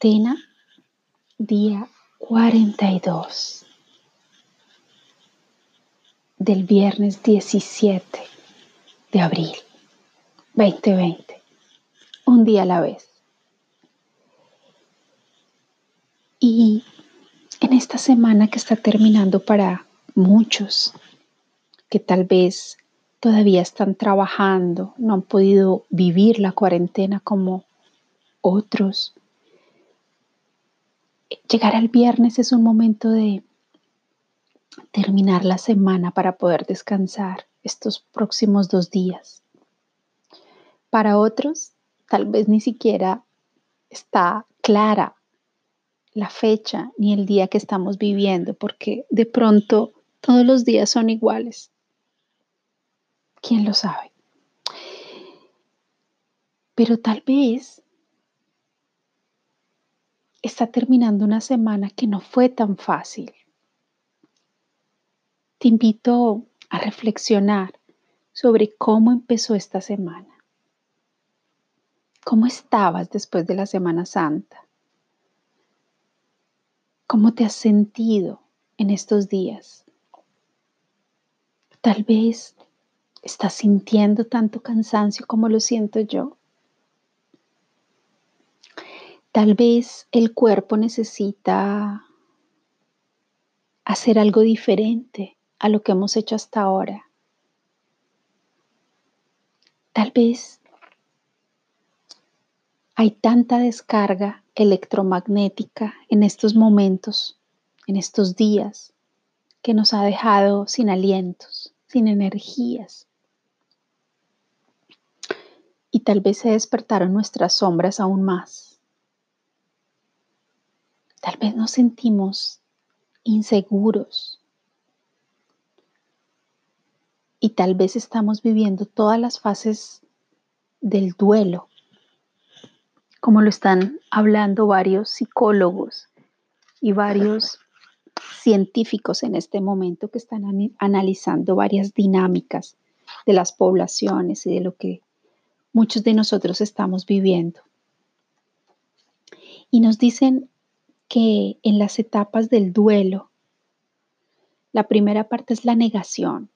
Cuarentena, día 42 del viernes 17 de abril 2020. Un día a la vez. Y en esta semana que está terminando para muchos, que tal vez todavía están trabajando, no han podido vivir la cuarentena como otros, Llegar al viernes es un momento de terminar la semana para poder descansar estos próximos dos días. Para otros, tal vez ni siquiera está clara la fecha ni el día que estamos viviendo, porque de pronto todos los días son iguales. ¿Quién lo sabe? Pero tal vez está terminando una semana que no fue tan fácil. Te invito a reflexionar sobre cómo empezó esta semana. ¿Cómo estabas después de la Semana Santa? ¿Cómo te has sentido en estos días? Tal vez estás sintiendo tanto cansancio como lo siento yo. Tal vez el cuerpo necesita hacer algo diferente a lo que hemos hecho hasta ahora. Tal vez hay tanta descarga electromagnética en estos momentos, en estos días, que nos ha dejado sin alientos, sin energías. Y tal vez se despertaron nuestras sombras aún más. Tal vez nos sentimos inseguros y tal vez estamos viviendo todas las fases del duelo, como lo están hablando varios psicólogos y varios científicos en este momento que están analizando varias dinámicas de las poblaciones y de lo que muchos de nosotros estamos viviendo. Y nos dicen que en las etapas del duelo, la primera parte es la negación.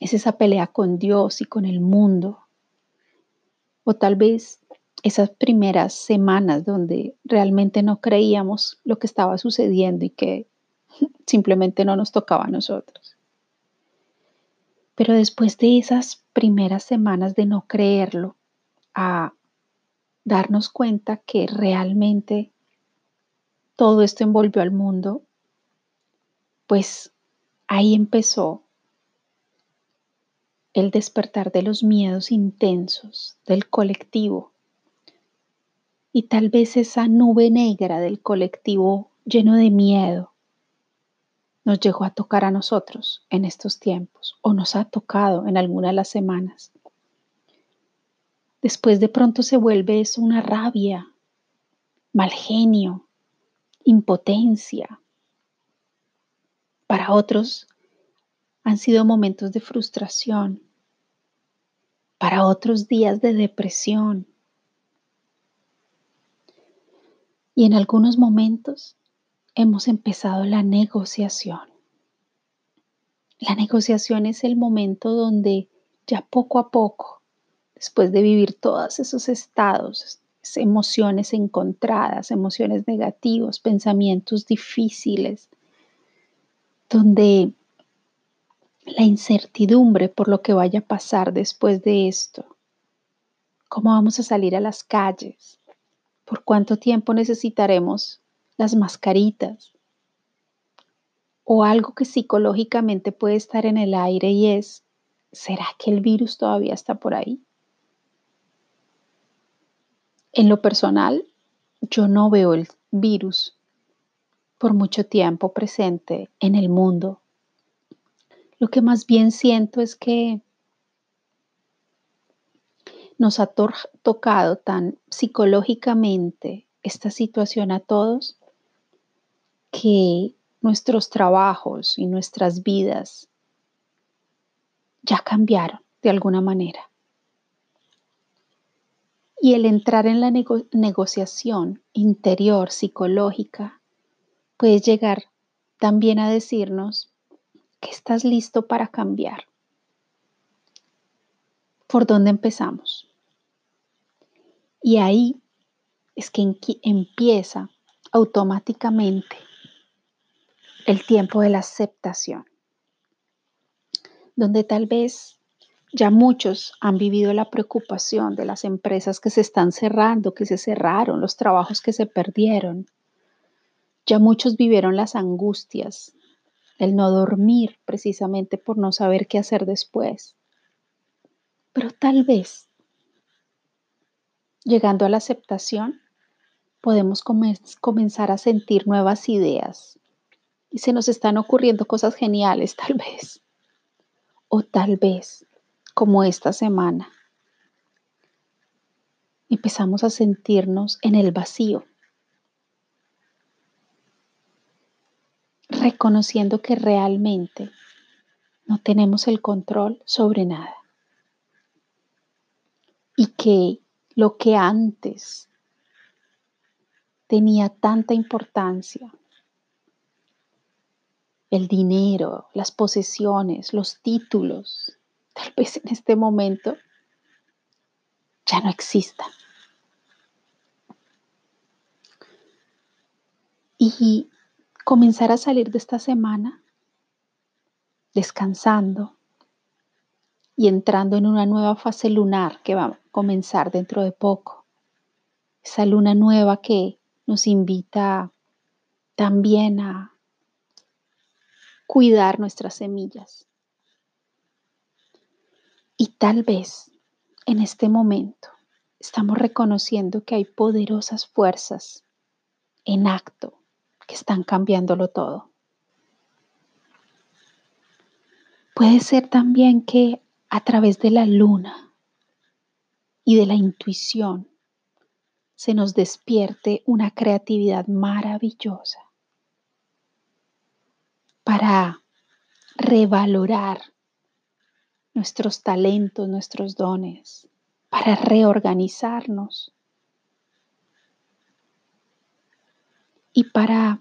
Es esa pelea con Dios y con el mundo. O tal vez esas primeras semanas donde realmente no creíamos lo que estaba sucediendo y que simplemente no nos tocaba a nosotros. Pero después de esas primeras semanas de no creerlo, a darnos cuenta que realmente todo esto envolvió al mundo, pues ahí empezó el despertar de los miedos intensos del colectivo y tal vez esa nube negra del colectivo lleno de miedo nos llegó a tocar a nosotros en estos tiempos o nos ha tocado en alguna de las semanas. Después de pronto se vuelve eso una rabia, mal genio, impotencia. Para otros han sido momentos de frustración. Para otros días de depresión. Y en algunos momentos hemos empezado la negociación. La negociación es el momento donde ya poco a poco, después de vivir todos esos estados emociones encontradas, emociones negativas, pensamientos difíciles, donde la incertidumbre por lo que vaya a pasar después de esto, cómo vamos a salir a las calles, por cuánto tiempo necesitaremos las mascaritas, o algo que psicológicamente puede estar en el aire y es, ¿será que el virus todavía está por ahí? En lo personal, yo no veo el virus por mucho tiempo presente en el mundo. Lo que más bien siento es que nos ha tocado tan psicológicamente esta situación a todos que nuestros trabajos y nuestras vidas ya cambiaron de alguna manera. Y el entrar en la negociación interior psicológica puede llegar también a decirnos que estás listo para cambiar. ¿Por dónde empezamos? Y ahí es que empieza automáticamente el tiempo de la aceptación, donde tal vez ya muchos han vivido la preocupación de las empresas que se están cerrando, que se cerraron, los trabajos que se perdieron. Ya muchos vivieron las angustias, el no dormir precisamente por no saber qué hacer después. Pero tal vez, llegando a la aceptación, podemos comenzar a sentir nuevas ideas y se nos están ocurriendo cosas geniales tal vez. O tal vez, como esta semana, empezamos a sentirnos en el vacío, reconociendo que realmente no tenemos el control sobre nada y que lo que antes tenía tanta importancia. El dinero, las posesiones, los títulos, tal vez en este momento ya no exista. Y comenzar a salir de esta semana descansando y entrando en una nueva fase lunar que va a comenzar dentro de poco. Esa luna nueva que nos invita también a cuidar nuestras semillas. Y tal vez en este momento estamos reconociendo que hay poderosas fuerzas en acto que están cambiándolo todo. Puede ser también que a través de la luna y de la intuición se nos despierte una creatividad maravillosa para revalorar nuestros talentos, nuestros dones, para reorganizarnos y para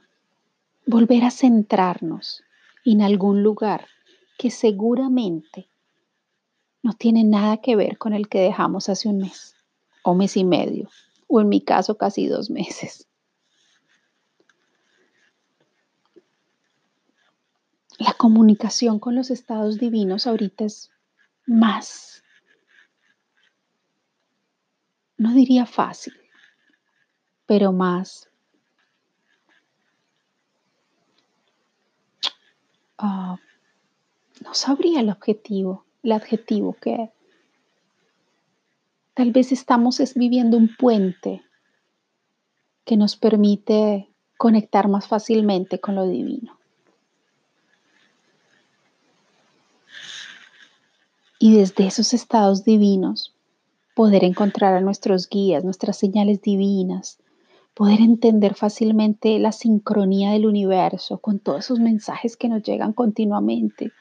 volver a centrarnos en algún lugar que seguramente no tiene nada que ver con el que dejamos hace un mes o mes y medio o en mi caso casi dos meses. La comunicación con los estados divinos ahorita es más, no diría fácil, pero más uh, no sabría el objetivo, el adjetivo que Tal vez estamos viviendo un puente que nos permite conectar más fácilmente con lo divino. Y desde esos estados divinos poder encontrar a nuestros guías, nuestras señales divinas, poder entender fácilmente la sincronía del universo con todos esos mensajes que nos llegan continuamente,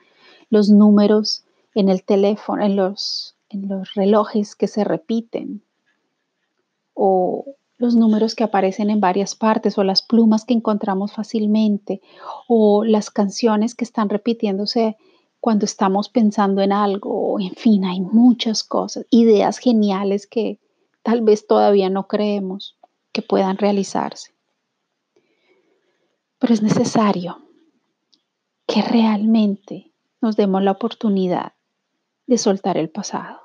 los números en el teléfono, en los en los relojes que se repiten o los números que aparecen en varias partes o las plumas que encontramos fácilmente o las canciones que están repitiéndose cuando estamos pensando en algo. En fin, hay muchas cosas, ideas geniales que tal vez todavía no creemos que puedan realizarse. Pero es necesario que realmente nos demos la oportunidad de soltar el pasado.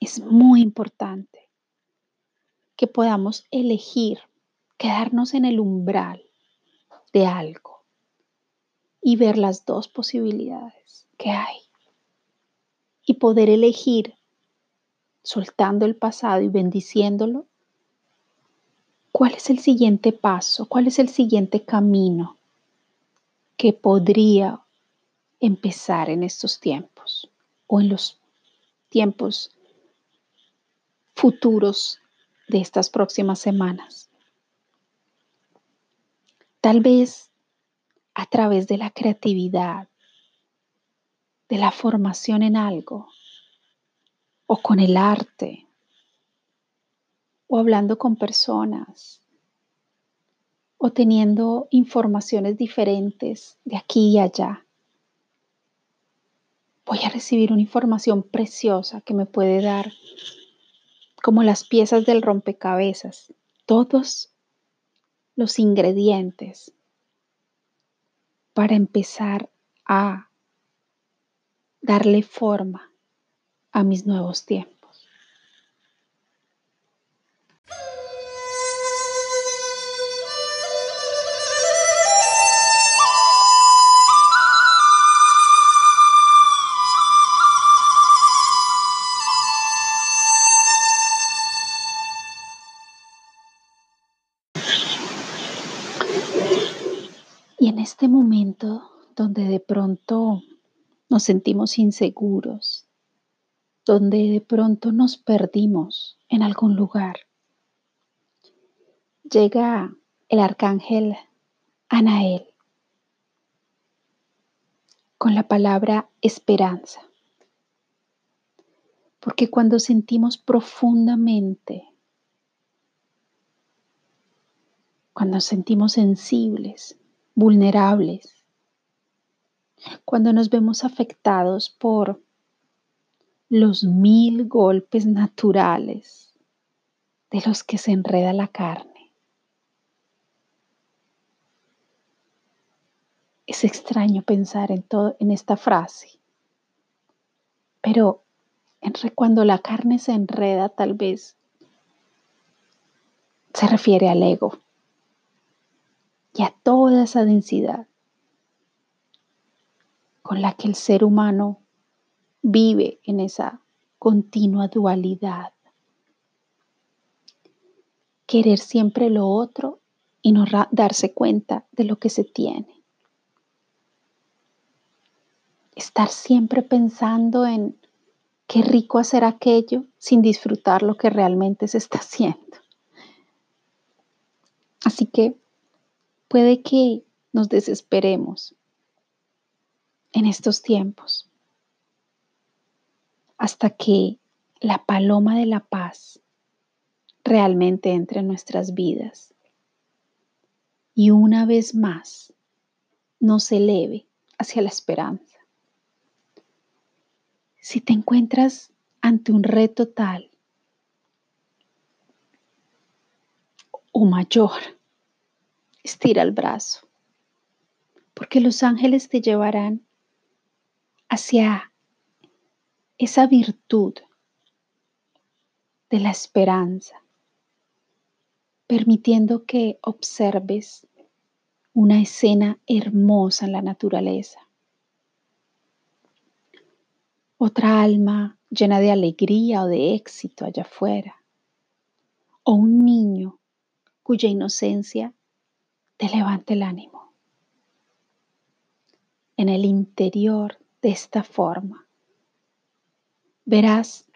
Es muy importante que podamos elegir quedarnos en el umbral de algo y ver las dos posibilidades que hay. Y poder elegir soltando el pasado y bendiciéndolo, cuál es el siguiente paso, cuál es el siguiente camino que podría empezar en estos tiempos o en los tiempos futuros de estas próximas semanas. Tal vez a través de la creatividad, de la formación en algo, o con el arte o hablando con personas o teniendo informaciones diferentes de aquí y allá. Voy a recibir una información preciosa que me puede dar como las piezas del rompecabezas, todos los ingredientes para empezar a darle forma a mis nuevos tiempos. Y en este momento donde de pronto nos sentimos inseguros, donde de pronto nos perdimos en algún lugar, llega el arcángel Anael con la palabra esperanza. Porque cuando sentimos profundamente, cuando sentimos sensibles, vulnerables, cuando nos vemos afectados por los mil golpes naturales de los que se enreda la carne. Es extraño pensar en, todo, en esta frase, pero cuando la carne se enreda tal vez se refiere al ego y a toda esa densidad con la que el ser humano vive en esa continua dualidad. Querer siempre lo otro y no darse cuenta de lo que se tiene. Estar siempre pensando en qué rico hacer aquello sin disfrutar lo que realmente se está haciendo. Así que Puede que nos desesperemos en estos tiempos hasta que la paloma de la paz realmente entre en nuestras vidas y una vez más nos eleve hacia la esperanza. Si te encuentras ante un reto tal o mayor, estira el brazo, porque los ángeles te llevarán hacia esa virtud de la esperanza, permitiendo que observes una escena hermosa en la naturaleza. Otra alma llena de alegría o de éxito allá afuera. O un niño cuya inocencia te levante el ánimo. En el interior de esta forma verás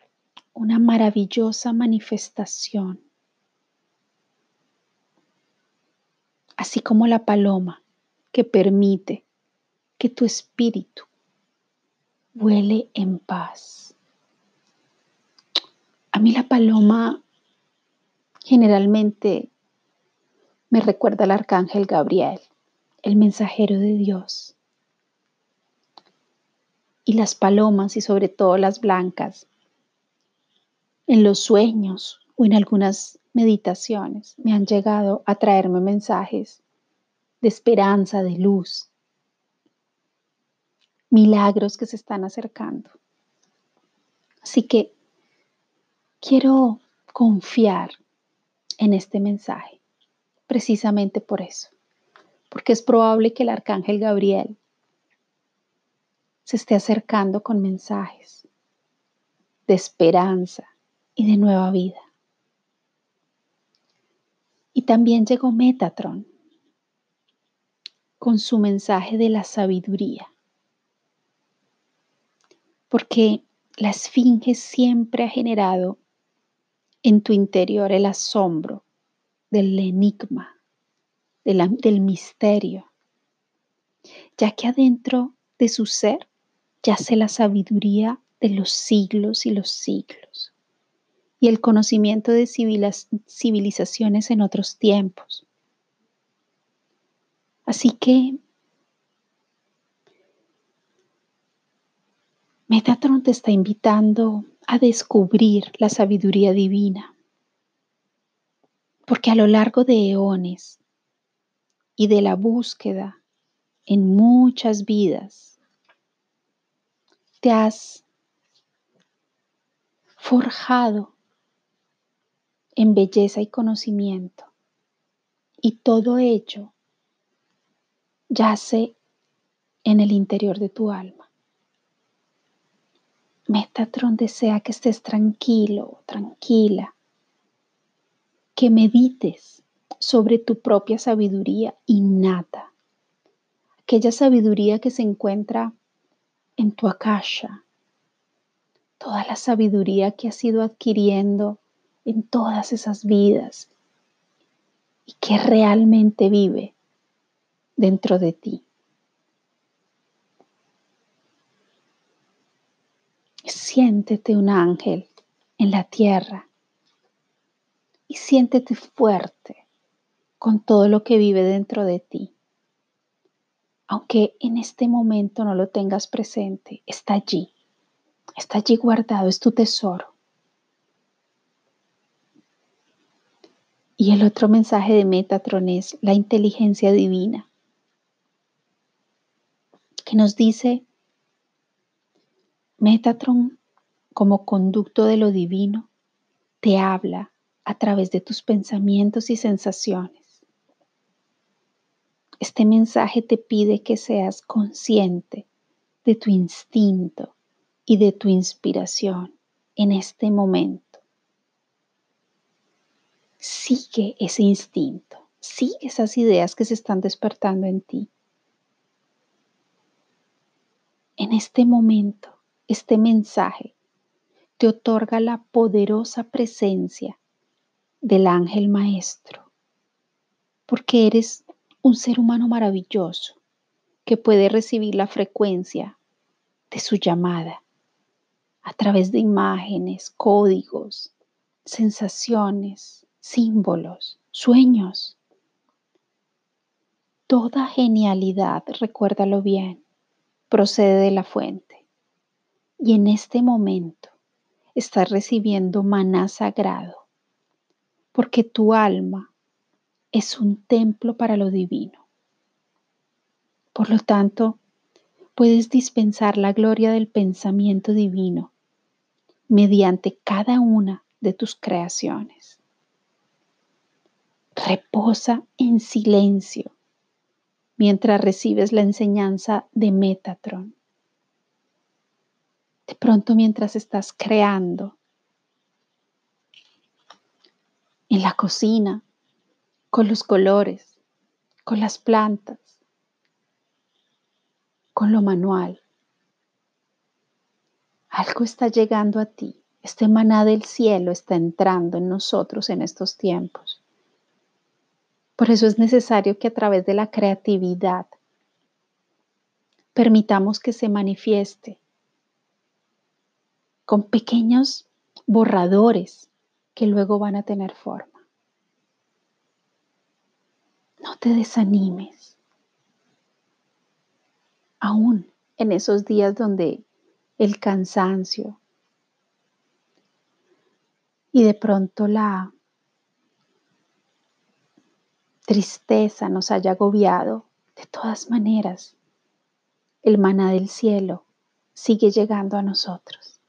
una maravillosa manifestación, así como la paloma que permite que tu espíritu vuele en paz. A mí la paloma generalmente me recuerda al arcángel Gabriel, el mensajero de Dios. Y las palomas y sobre todo las blancas, en los sueños o en algunas meditaciones me han llegado a traerme mensajes de esperanza, de luz, milagros que se están acercando. Así que quiero confiar en este mensaje precisamente por eso, porque es probable que el arcángel Gabriel se esté acercando con mensajes de esperanza y de nueva vida. Y también llegó Metatron con su mensaje de la sabiduría, porque la esfinge siempre ha generado en tu interior el asombro del enigma, del misterio, ya que adentro de su ser yace la sabiduría de los siglos y los siglos y el conocimiento de civilizaciones en otros tiempos. Así que Metatron te está invitando a descubrir la sabiduría divina, porque a lo largo de eones y de la búsqueda en muchas vidas, te has forjado en belleza y conocimiento, y todo ello yace en el interior de tu alma. Metatron desea que estés tranquilo, tranquila, que medites sobre tu propia sabiduría innata, aquella sabiduría que se encuentra en tu akasha, toda la sabiduría que has ido adquiriendo en todas esas vidas y que realmente vive dentro de ti. Siéntete un ángel en la tierra y siéntete fuerte con todo lo que vive dentro de ti. Aunque en este momento no lo tengas presente, está allí, está allí guardado, es tu tesoro. Y el otro mensaje de Metatron es la inteligencia divina, que nos dice Metatron, como conducto de lo divino, te habla a través de tus pensamientos y sensaciones. Este mensaje te pide que seas consciente de tu instinto y de tu inspiración en este momento. Sigue ese instinto, sigue esas ideas que se están despertando en ti. En este momento, este mensaje te otorga la poderosa presencia del ángel maestro, porque eres un ser humano maravilloso que puede recibir la frecuencia de su llamada a través de imágenes, códigos, sensaciones, símbolos, sueños. Toda genialidad, recuérdalo bien, procede de la fuente. Y en este momento estás recibiendo maná sagrado, porque tu alma es un templo para lo divino. Por lo tanto, puedes dispensar la gloria del pensamiento divino mediante cada una de tus creaciones. Reposa en silencio mientras recibes la enseñanza de Metatron. De pronto mientras estás creando en la cocina, con los colores, con las plantas, con lo manual. Algo está llegando a ti. Este maná del cielo está entrando en nosotros en estos tiempos. Por eso es necesario que a través de la creatividad permitamos que se manifieste con pequeños borradores que luego van a tener forma. No te desanimes. Aún en esos días donde el cansancio y de pronto la tristeza nos haya agobiado, de todas maneras, el maná del cielo sigue llegando a nosotros